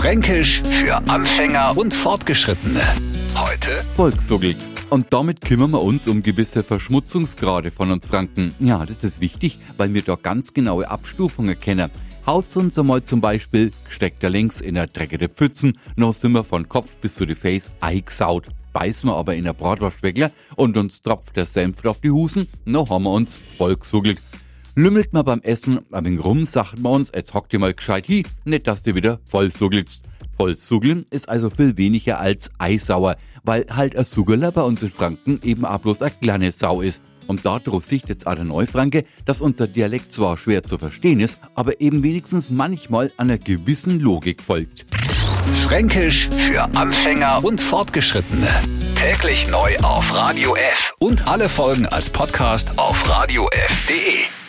Fränkisch für Anfänger und Fortgeschrittene. Heute Volkssuggel. Und damit kümmern wir uns um gewisse Verschmutzungsgrade von uns Franken. Ja, das ist wichtig, weil wir da ganz genaue Abstufungen kennen. Haut uns einmal zum Beispiel, steckt er links in der dreckige Pfützen, noch sind wir von Kopf bis zu die Face eingesaut. Beißen wir aber in der Bratwurstweckler und uns tropft der Senf auf die Husen, noch haben wir uns vollgesuggelt. Lümmelt man beim Essen ein wenig rum, sagt man uns, jetzt hockt ihr mal gescheit hi, nicht dass du wieder vollsuggelst. Vollsuggeln ist also viel weniger als eisauer, weil halt ein Suggerler bei uns in Franken eben auch bloß eine kleine Sau ist. Und darauf sieht jetzt der Neufranke, dass unser Dialekt zwar schwer zu verstehen ist, aber eben wenigstens manchmal einer gewissen Logik folgt. Fränkisch für Anfänger und Fortgeschrittene. Täglich neu auf Radio F und alle Folgen als Podcast auf radiof.de.